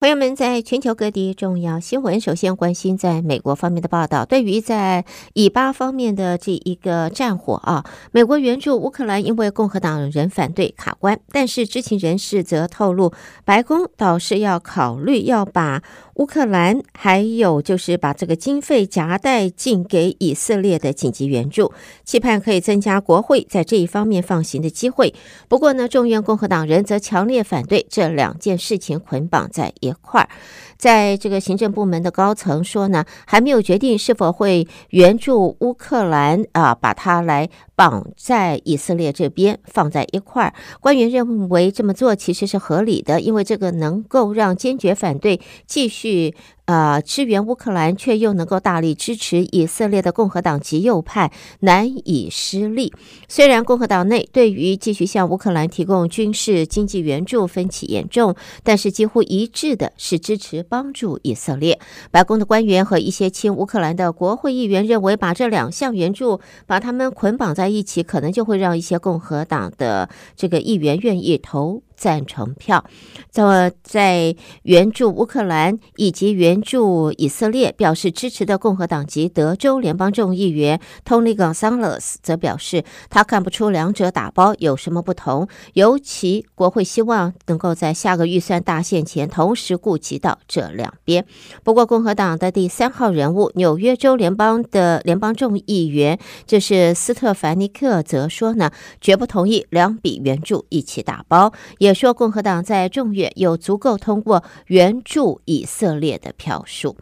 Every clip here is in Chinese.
朋友们，在全球各地重要新闻，首先关心在美国方面的报道。对于在以巴方面的这一个战火啊，美国援助乌克兰，因为共和党人反对卡关，但是知情人士则透露，白宫倒是要考虑要把乌克兰还有就是把这个经费夹带进给以色列的紧急援助，期盼可以增加国会在这一方面放行的机会。不过呢，众院共和党人则强烈反对这两件事情捆绑在一块儿，在这个行政部门的高层说呢，还没有决定是否会援助乌克兰啊，把它来绑在以色列这边放在一块儿。官员认为这么做其实是合理的，因为这个能够让坚决反对继续。呃，支援乌克兰却又能够大力支持以色列的共和党及右派难以失利。虽然共和党内对于继续向乌克兰提供军事经济援助分歧严重，但是几乎一致的是支持帮助以色列。白宫的官员和一些亲乌克兰的国会议员认为，把这两项援助把他们捆绑在一起，可能就会让一些共和党的这个议员愿意投。赞成票，在在援助乌克兰以及援助以色列表示支持的共和党籍德州联邦众议员 Tony Gonzalez 则表示，他看不出两者打包有什么不同，尤其国会希望能够在下个预算大限前同时顾及到这两边。不过，共和党的第三号人物纽约州联邦的联邦众议员就是斯特凡尼克则说呢，绝不同意两笔援助一起打包，也。也说共和党在众院有足够通过援助以色列的票数。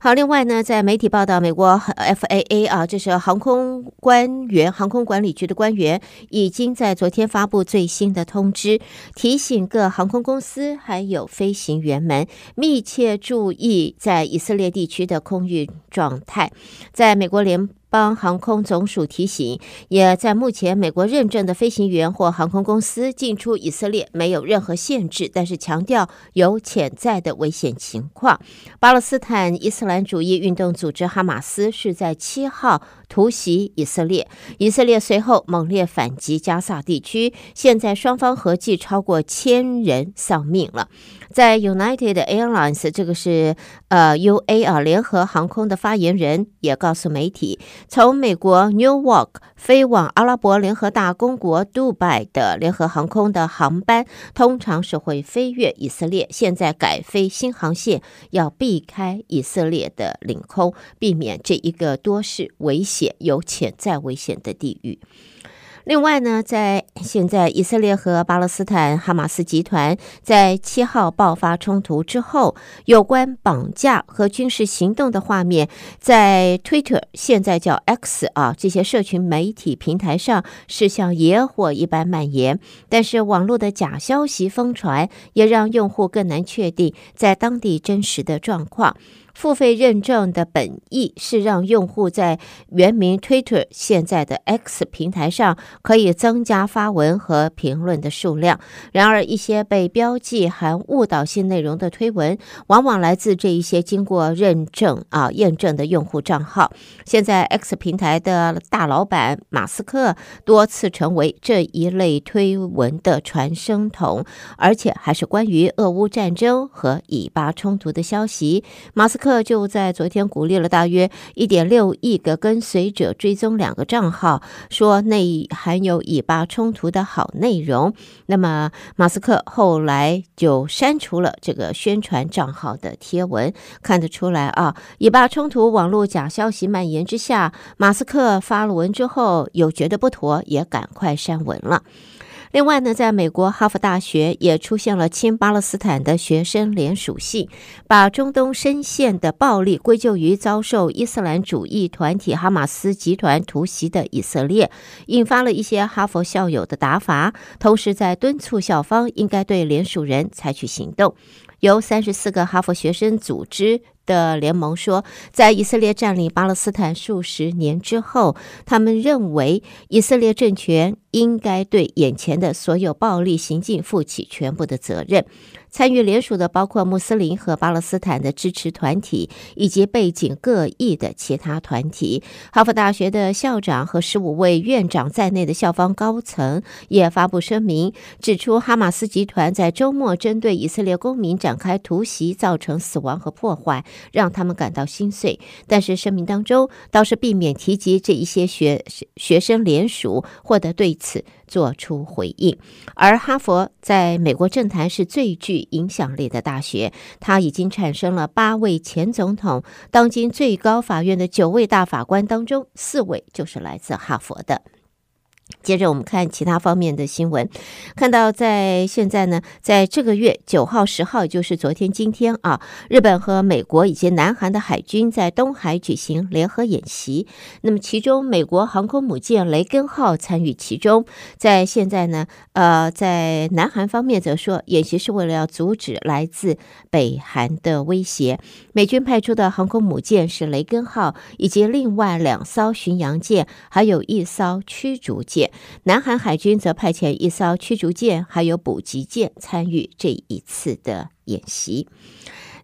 好，另外呢，在媒体报道，美国 FAA 啊，这是航空官员、航空管理局的官员，已经在昨天发布最新的通知，提醒各航空公司还有飞行员们密切注意在以色列地区的空运状态。在美国联邦航空总署提醒，也在目前美国认证的飞行员或航空公司进出以色列没有任何限制，但是强调有潜在的危险情况。巴勒斯坦伊斯兰主义运动组织哈马斯是在七号突袭以色列，以色列随后猛烈反击加萨地区，现在双方合计超过千人丧命了。在 United Airlines，这个是呃 UA 啊，联合航空的发言人也告诉媒体，从美国 Newark 飞往阿拉伯联合大公国杜拜的联合航空的航班，通常是会飞越以色列，现在改飞新航线，要避开以色列的领空，避免这一个多是危险、有潜在危险的地域。另外呢，在现在以色列和巴勒斯坦哈马斯集团在七号爆发冲突之后，有关绑架和军事行动的画面，在 Twitter 现在叫 X 啊这些社群媒体平台上是像野火一般蔓延。但是网络的假消息疯传，也让用户更难确定在当地真实的状况。付费认证的本意是让用户在原名 Twitter 现在的 X 平台上可以增加发文和评论的数量。然而，一些被标记含误导性内容的推文，往往来自这一些经过认证啊验证的用户账号。现在，X 平台的大老板马斯克多次成为这一类推文的传声筒，而且还是关于俄乌战争和以巴冲突的消息。马斯克。特就在昨天鼓励了大约一点六亿个跟随者追踪两个账号，说内含有以巴冲突的好内容。那么马斯克后来就删除了这个宣传账号的贴文。看得出来啊，以巴冲突网络假消息蔓延之下，马斯克发了文之后有觉得不妥，也赶快删文了。另外呢，在美国哈佛大学也出现了亲巴勒斯坦的学生联署信，把中东深陷的暴力归咎于遭受伊斯兰主义团体哈马斯集团突袭的以色列，引发了一些哈佛校友的打法，同时在敦促校方应该对联署人采取行动。由三十四个哈佛学生组织的联盟说，在以色列占领巴勒斯坦数十年之后，他们认为以色列政权应该对眼前的所有暴力行径负起全部的责任。参与联署的包括穆斯林和巴勒斯坦的支持团体，以及背景各异的其他团体。哈佛大学的校长和十五位院长在内的校方高层也发布声明，指出哈马斯集团在周末针对以色列公民展开突袭，造成死亡和破坏，让他们感到心碎。但是声明当中倒是避免提及这一些学学生联署，或者对此做出回应。而哈佛在美国政坛是最具影响力的大学，它已经产生了八位前总统，当今最高法院的九位大法官当中，四位就是来自哈佛的。接着我们看其他方面的新闻，看到在现在呢，在这个月九号、十号，就是昨天、今天啊，日本和美国以及南韩的海军在东海举行联合演习。那么其中，美国航空母舰雷根号参与其中。在现在呢，呃，在南韩方面则说，演习是为了要阻止来自北韩的威胁。美军派出的航空母舰是雷根号，以及另外两艘巡洋舰，还有一艘驱逐舰。南韩海军则派遣一艘驱逐舰，还有补给舰参与这一次的演习。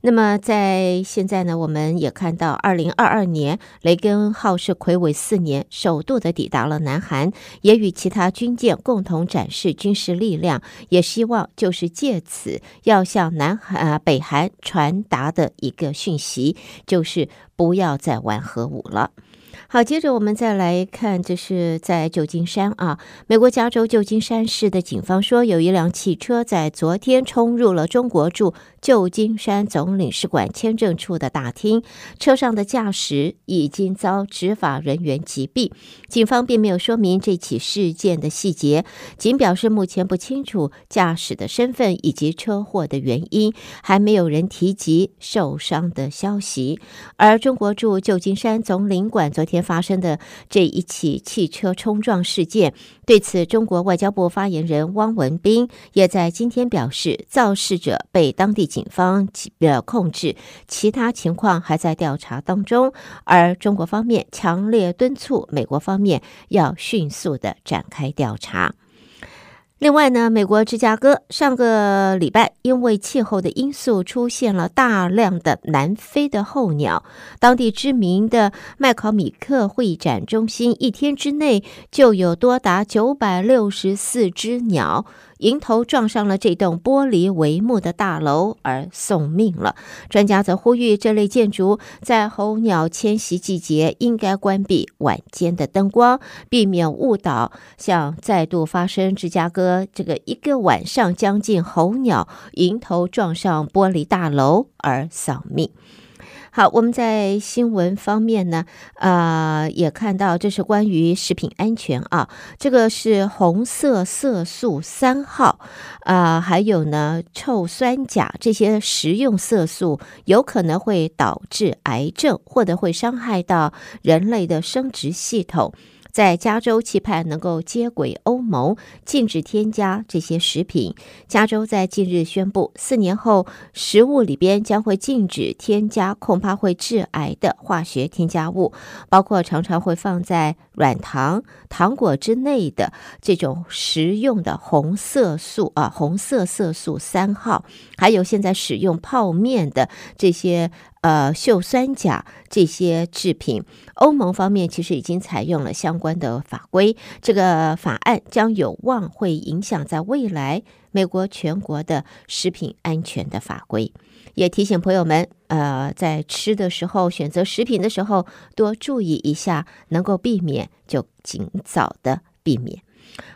那么在现在呢，我们也看到，二零二二年雷根号是睽违四年，首度的抵达了南韩，也与其他军舰共同展示军事力量，也希望就是借此要向南韩、呃、北韩传达的一个讯息，就是不要再玩核武了。好，接着我们再来看，这是在旧金山啊，美国加州旧金山市的警方说，有一辆汽车在昨天冲入了中国驻旧金山总领事馆签证处的大厅，车上的驾驶已经遭执法人员击毙。警方并没有说明这起事件的细节，仅表示目前不清楚驾驶的身份以及车祸的原因，还没有人提及受伤的消息。而中国驻旧金山总领馆昨昨天。发生的这一起汽车冲撞事件，对此，中国外交部发言人汪文斌也在今天表示，肇事者被当地警方呃控制，其他情况还在调查当中。而中国方面强烈敦促美国方面要迅速的展开调查。另外呢，美国芝加哥上个礼拜因为气候的因素出现了大量的南非的候鸟，当地知名的麦考米克会展中心一天之内就有多达九百六十四只鸟。迎头撞上了这栋玻璃帷幕的大楼而送命了。专家则呼吁这类建筑在候鸟迁徙季节应该关闭晚间的灯光，避免误导，像再度发生芝加哥这个一个晚上将近候鸟迎头撞上玻璃大楼而丧命。好，我们在新闻方面呢，啊，也看到这是关于食品安全啊，这个是红色色素三号，啊、还有呢臭酸钾这些食用色素有可能会导致癌症，或者会伤害到人类的生殖系统。在加州期盼能够接轨欧盟，禁止添加这些食品。加州在近日宣布，四年后食物里边将会禁止添加恐怕会致癌的化学添加物，包括常常会放在软糖、糖果之内的这种食用的红色素啊，红色色素三号，还有现在使用泡面的这些。呃，溴酸钾这些制品，欧盟方面其实已经采用了相关的法规。这个法案将有望会影响在未来美国全国的食品安全的法规。也提醒朋友们，呃，在吃的时候，选择食品的时候，多注意一下，能够避免就尽早的避免。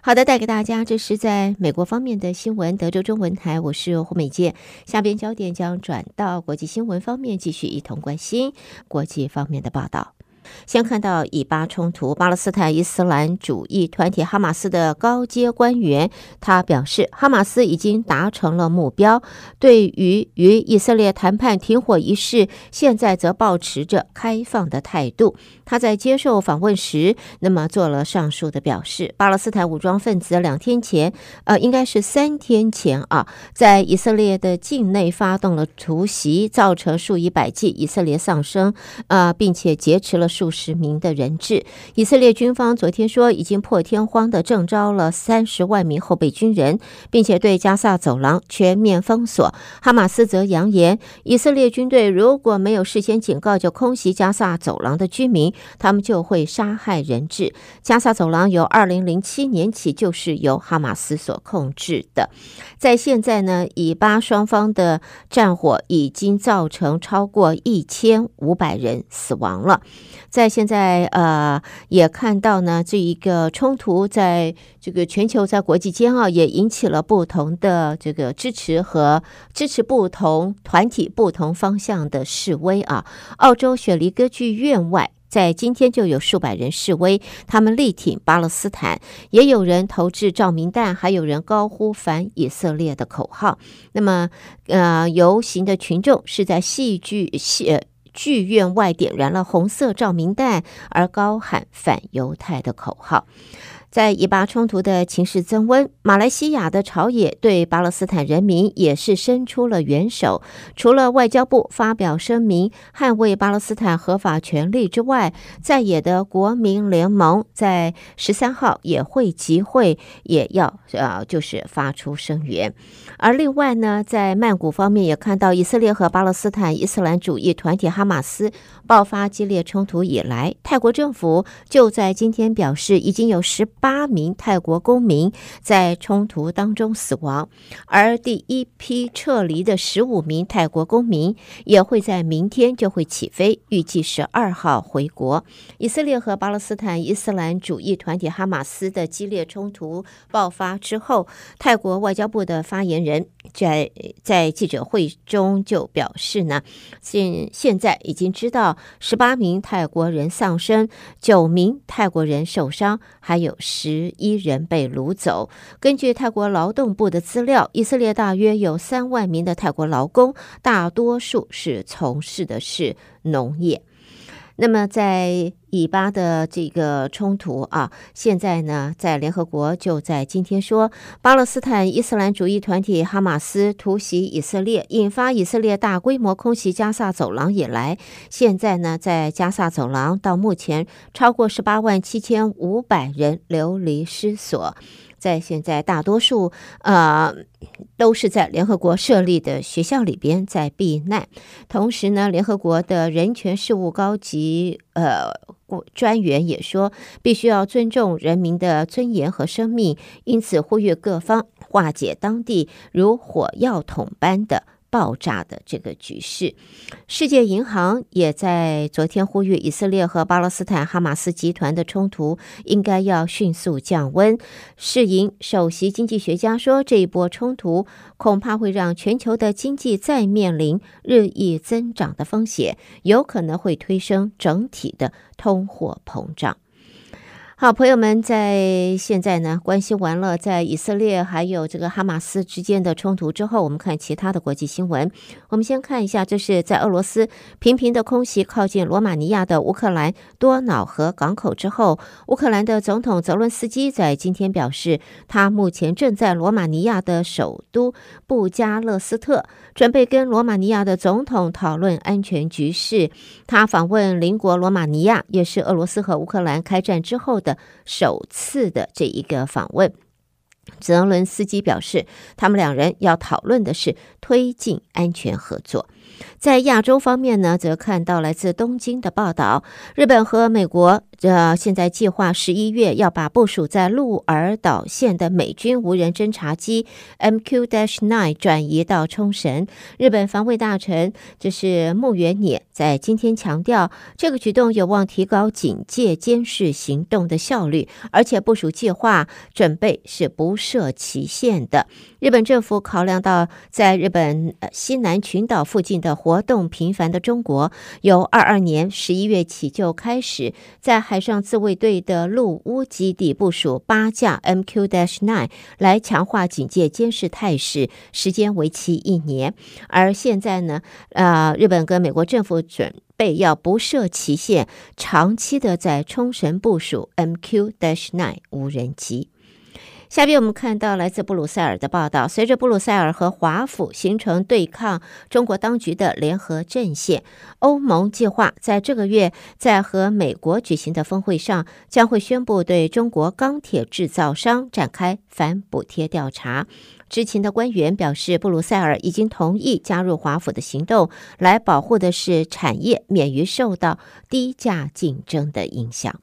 好的，带给大家，这是在美国方面的新闻。德州中文台，我是胡美健。下边焦点将转到国际新闻方面，继续一同关心国际方面的报道。先看到以巴冲突，巴勒斯坦伊斯兰主义团体哈马斯的高阶官员，他表示，哈马斯已经达成了目标，对于与以色列谈判停火一事，现在则保持着开放的态度。他在接受访问时，那么做了上述的表示。巴勒斯坦武装分子两天前，呃，应该是三天前啊，在以色列的境内发动了突袭，造成数以百计以色列丧生，呃，并且劫持了。数十名的人质。以色列军方昨天说，已经破天荒的征召了三十万名后备军人，并且对加萨走廊全面封锁。哈马斯则扬言，以色列军队如果没有事先警告就空袭加萨走廊的居民，他们就会杀害人质。加萨走廊由二零零七年起就是由哈马斯所控制的。在现在呢，以巴双方的战火已经造成超过一千五百人死亡了。在现在，呃，也看到呢，这一个冲突在这个全球在国际间啊，也引起了不同的这个支持和支持不同团体、不同方向的示威啊。澳洲雪梨歌剧院外，在今天就有数百人示威，他们力挺巴勒斯坦，也有人投掷照明弹，还有人高呼反以色列的口号。那么，呃，游行的群众是在戏剧戏剧院外点燃了红色照明弹，而高喊反犹太的口号。在以巴冲突的情势增温，马来西亚的朝野对巴勒斯坦人民也是伸出了援手。除了外交部发表声明捍卫巴勒斯坦合法权利之外，在野的国民联盟在十三号也会集会，也要呃就是发出声援。而另外呢，在曼谷方面也看到，以色列和巴勒斯坦伊斯兰主义团体哈马斯爆发激烈冲突以来，泰国政府就在今天表示，已经有十。八名泰国公民在冲突当中死亡，而第一批撤离的十五名泰国公民也会在明天就会起飞，预计十二号回国。以色列和巴勒斯坦伊斯兰主义团体哈马斯的激烈冲突爆发之后，泰国外交部的发言人在在记者会中就表示呢，现现在已经知道十八名泰国人丧生，九名泰国人受伤，还有。十一人被掳走。根据泰国劳动部的资料，以色列大约有三万名的泰国劳工，大多数是从事的是农业。那么，在以巴的这个冲突啊，现在呢，在联合国就在今天说，巴勒斯坦伊斯兰主义团体哈马斯突袭以色列，引发以色列大规模空袭加萨走廊以来，现在呢，在加萨走廊到目前超过十八万七千五百人流离失所。在现在，大多数呃都是在联合国设立的学校里边在避难。同时呢，联合国的人权事务高级呃专员也说，必须要尊重人民的尊严和生命，因此呼吁各方化解当地如火药桶般的。爆炸的这个局势，世界银行也在昨天呼吁以色列和巴勒斯坦哈马斯集团的冲突应该要迅速降温。世银首席经济学家说，这一波冲突恐怕会让全球的经济再面临日益增长的风险，有可能会推升整体的通货膨胀。好，朋友们，在现在呢，关心完了在以色列还有这个哈马斯之间的冲突之后，我们看其他的国际新闻。我们先看一下，这是在俄罗斯频频的空袭靠近罗马尼亚的乌克兰多瑙河港口之后，乌克兰的总统泽伦斯基在今天表示，他目前正在罗马尼亚的首都布加勒斯特，准备跟罗马尼亚的总统讨论安全局势。他访问邻国罗马尼亚，也是俄罗斯和乌克兰开战之后。的首次的这一个访问，泽伦斯基表示，他们两人要讨论的是推进安全合作。在亚洲方面呢，则看到来自东京的报道，日本和美国。这现在计划十一月要把部署在鹿儿岛县的美军无人侦察机 MQ-9 转移到冲绳。日本防卫大臣这是木原稔在今天强调，这个举动有望提高警戒监视行动的效率，而且部署计划准备是不设期限的。日本政府考量到在日本西南群岛附近的活动频繁的中国，由二二年十一月起就开始在海上自卫队的陆屋基地部署八架 MQ-9 来强化警戒监视态势，时间为期一年。而现在呢，呃，日本跟美国政府准备要不设期限，长期的在冲绳部署 MQ-9 无人机。下边我们看到来自布鲁塞尔的报道，随着布鲁塞尔和华府形成对抗中国当局的联合阵线，欧盟计划在这个月在和美国举行的峰会上，将会宣布对中国钢铁制造商展开反补贴调查。知情的官员表示，布鲁塞尔已经同意加入华府的行动，来保护的是产业免于受到低价竞争的影响。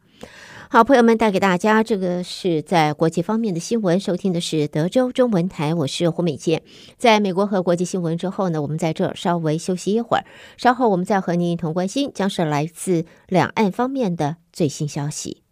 好，朋友们，带给大家这个是在国际方面的新闻。收听的是德州中文台，我是胡美健。在美国和国际新闻之后呢，我们在这儿稍微休息一会儿，稍后我们再和您一同关心，将是来自两岸方面的最新消息。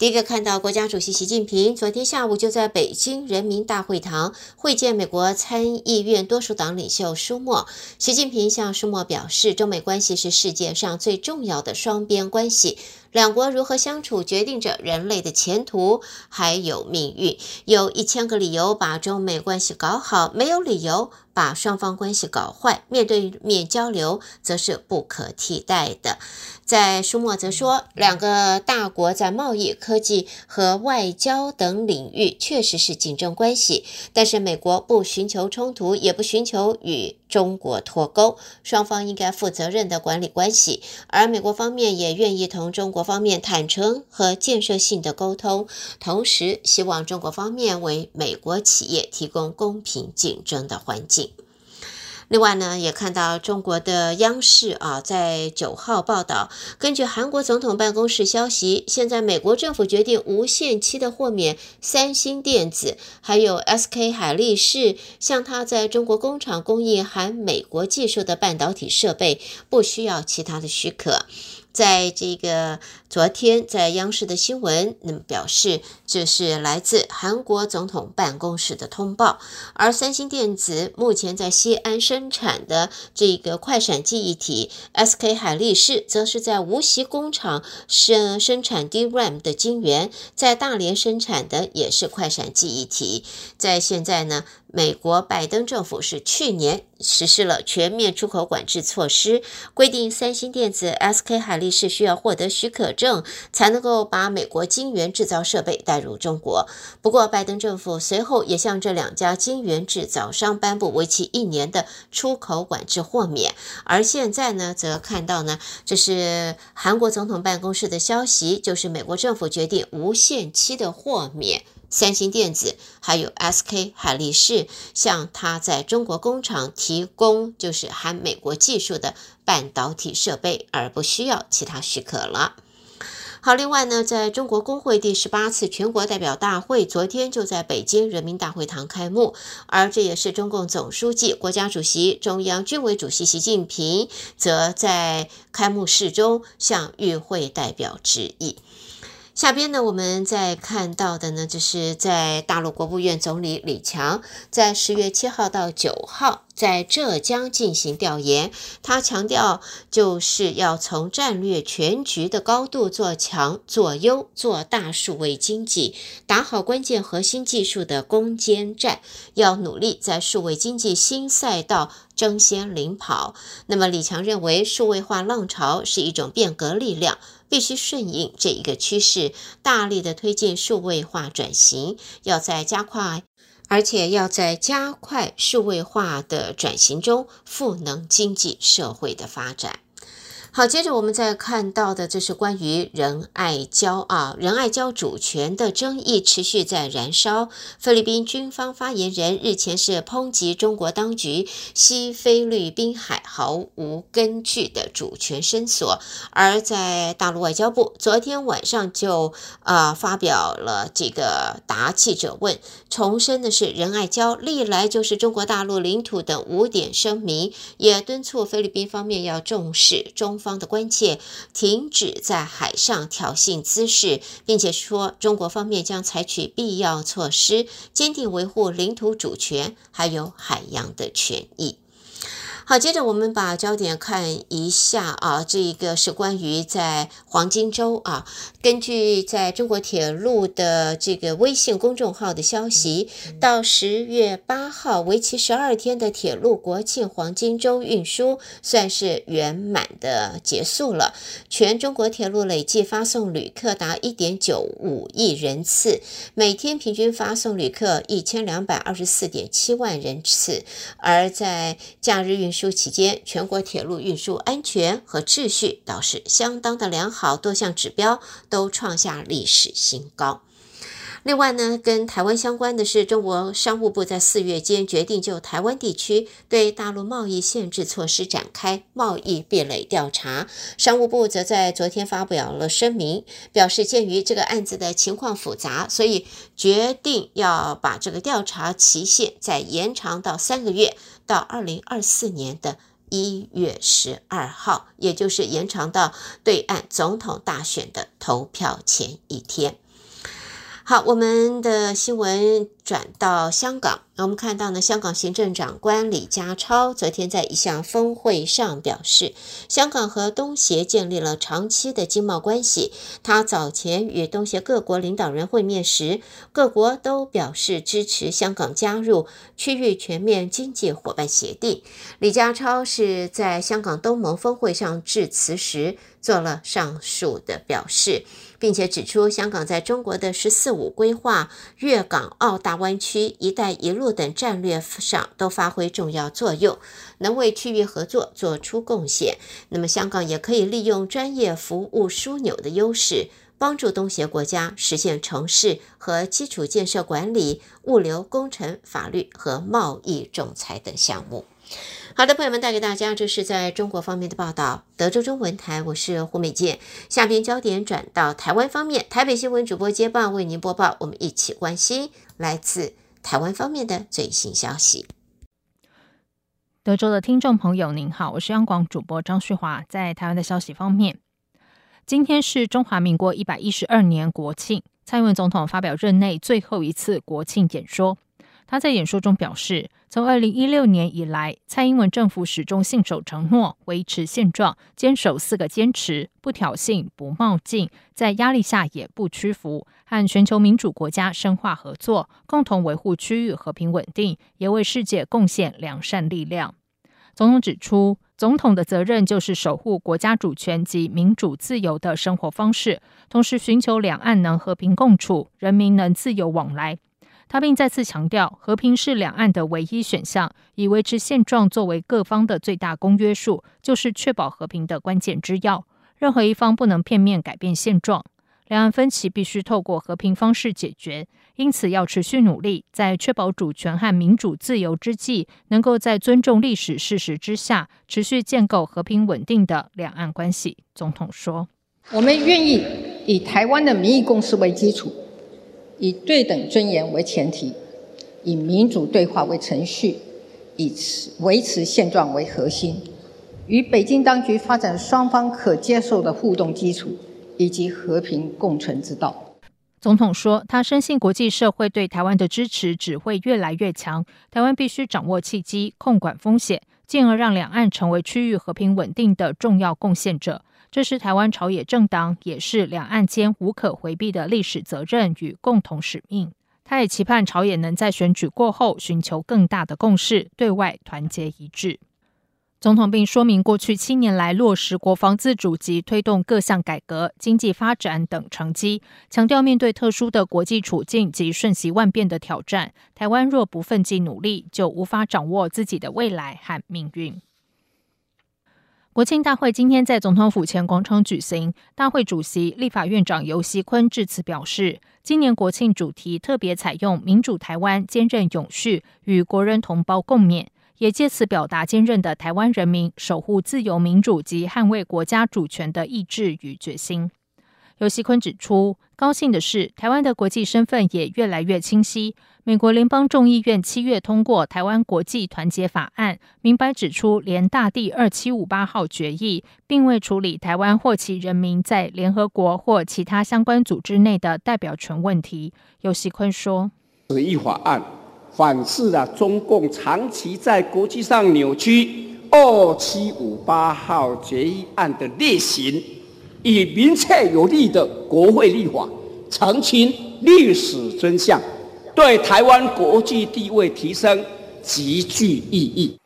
第一个看到，国家主席习近平昨天下午就在北京人民大会堂会见美国参议院多数党领袖舒默。习近平向舒默表示，中美关系是世界上最重要的双边关系。两国如何相处，决定着人类的前途还有命运。有一千个理由把中美关系搞好，没有理由把双方关系搞坏。面对面交流则是不可替代的。在舒默则说，两个大国在贸易、科技和外交等领域确实是竞争关系，但是美国不寻求冲突，也不寻求与中国脱钩，双方应该负责任地管理关系，而美国方面也愿意同中国方面坦诚和建设性的沟通，同时希望中国方面为美国企业提供公平竞争的环境。另外呢，也看到中国的央视啊，在九号报道，根据韩国总统办公室消息，现在美国政府决定无限期的豁免三星电子还有 SK 海力士向他在中国工厂供应含美国技术的半导体设备，不需要其他的许可。在这个昨天，在央视的新闻，那么表示这是来自韩国总统办公室的通报。而三星电子目前在西安生产的这个快闪记忆体，SK 海力士则是在无锡工厂生生产 DRAM 的晶圆，在大连生产的也是快闪记忆体。在现在呢，美国拜登政府是去年实施了全面出口管制措施，规定三星电子、SK 海力士需要获得许可证才能够把美国晶圆制造设备带入中国。不过，拜登政府随后也向这两家晶圆制造商颁布为期一年的出口管制豁免。而现在呢，则看到呢，这是韩国总统办公室的消息，就是美国政府决定无限期的豁免。三星电子还有 SK 海力士向他在中国工厂提供就是含美国技术的半导体设备，而不需要其他许可了。好，另外呢，在中国工会第十八次全国代表大会昨天就在北京人民大会堂开幕，而这也是中共总书记、国家主席、中央军委主席习近平则在开幕式中向与会代表致意。下边呢，我们再看到的呢，就是在大陆国务院总理李强在十月七号到九号在浙江进行调研。他强调，就是要从战略全局的高度做强、做优、做大数位经济，打好关键核心技术的攻坚战，要努力在数位经济新赛道争先领跑。那么，李强认为，数位化浪潮是一种变革力量。必须顺应这一个趋势，大力的推进数位化转型，要在加快，而且要在加快数位化的转型中赋能经济社会的发展。好，接着我们再看到的，这是关于仁爱礁啊，仁爱礁主权的争议持续在燃烧。菲律宾军方发言人日前是抨击中国当局西菲律宾海毫无根据的主权声索，而在大陆外交部昨天晚上就啊发表了这个答记者问，重申的是仁爱礁历来就是中国大陆领土等五点声明，也敦促菲律宾方面要重视中。方的关切，停止在海上挑衅滋事，并且说中国方面将采取必要措施，坚定维护领土主权还有海洋的权益。好，接着我们把焦点看一下啊，这一个是关于在黄金周啊，根据在中国铁路的这个微信公众号的消息，到十月八号为期十二天的铁路国庆黄金周运输算是圆满的结束了。全中国铁路累计发送旅客达一点九五亿人次，每天平均发送旅客一千两百二十四点七万人次，而在假日运输。期间，全国铁路运输安全和秩序倒是相当的良好，多项指标都创下历史新高。另外呢，跟台湾相关的是，中国商务部在四月间决定就台湾地区对大陆贸易限制措施展开贸易壁垒调查。商务部则在昨天发表了声明，表示鉴于这个案子的情况复杂，所以决定要把这个调查期限再延长到三个月，到二零二四年的一月十二号，也就是延长到对岸总统大选的投票前一天。好，我们的新闻转到香港。我们看到呢，香港行政长官李家超昨天在一项峰会上表示，香港和东协建立了长期的经贸关系。他早前与东协各国领导人会面时，各国都表示支持香港加入区域全面经济伙伴协定。李家超是在香港东盟峰会上致辞时做了上述的表示。并且指出，香港在中国的“十四五”规划、粤港澳大湾区、“一带一路”等战略上都发挥重要作用，能为区域合作做出贡献。那么，香港也可以利用专业服务枢纽的优势，帮助东协国家实现城市和基础建设管理、物流工程、法律和贸易仲裁等项目。好的，朋友们，带给大家这是在中国方面的报道。德州中文台，我是胡美健。下边焦点转到台湾方面，台北新闻主播接棒为您播报。我们一起关心来自台湾方面的最新消息。德州的听众朋友，您好，我是央广主播张旭华。在台湾的消息方面，今天是中华民国一百一十二年国庆，蔡英文总统发表任内最后一次国庆演说。他在演说中表示，从二零一六年以来，蔡英文政府始终信守承诺，维持现状，坚守四个坚持：不挑衅、不冒进，在压力下也不屈服，和全球民主国家深化合作，共同维护区域和平稳定，也为世界贡献良善力量。总统指出，总统的责任就是守护国家主权及民主自由的生活方式，同时寻求两岸能和平共处，人民能自由往来。他并再次强调，和平是两岸的唯一选项，以维持现状作为各方的最大公约数，就是确保和平的关键之要。任何一方不能片面改变现状，两岸分歧必须透过和平方式解决。因此，要持续努力，在确保主权和民主自由之际，能够在尊重历史事实之下，持续建构和平稳定的两岸关系。总统说：“我们愿意以台湾的民意共识为基础。”以对等尊严为前提，以民主对话为程序，以维持现状为核心，与北京当局发展双方可接受的互动基础，以及和平共存之道。总统说，他深信国际社会对台湾的支持只会越来越强，台湾必须掌握契机，控管风险，进而让两岸成为区域和平稳定的重要贡献者。这是台湾朝野政党，也是两岸间无可回避的历史责任与共同使命。他也期盼朝野能在选举过后寻求更大的共识，对外团结一致。总统并说明过去七年来落实国防自主及推动各项改革、经济发展等成绩，强调面对特殊的国际处境及瞬息万变的挑战，台湾若不奋进努力，就无法掌握自己的未来和命运。国庆大会今天在总统府前广场举行，大会主席立法院长游锡坤致辞表示，今年国庆主题特别采用“民主台湾坚韧永续，与国人同胞共勉”，也借此表达坚韧的台湾人民守护自由民主及捍卫国家主权的意志与决心。游锡坤指出，高兴的是，台湾的国际身份也越来越清晰。美国联邦众议院七月通过《台湾国际团结法案》，明白指出联大第二七五八号决议，并未处理台湾或其人民在联合国或其他相关组织内的代表权问题。游锡坤说：“此一法案反噬了中共长期在国际上扭曲、二七五八号决议案的劣行，以明确有力的国会立法，澄清历史真相，对台湾国际地位提升极具意义。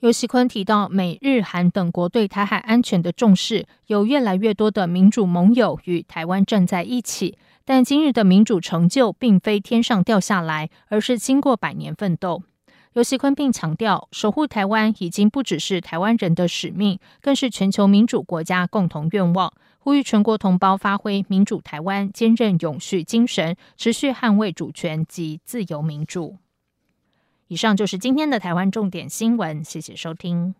游锡坤提到，美日韩等国对台海安全的重视，有越来越多的民主盟友与台湾站在一起。但今日的民主成就并非天上掉下来，而是经过百年奋斗。游锡坤并强调，守护台湾已经不只是台湾人的使命，更是全球民主国家共同愿望。呼吁全国同胞发挥民主台湾坚韧永续精神，持续捍卫主权及自由民主。以上就是今天的台湾重点新闻，谢谢收听。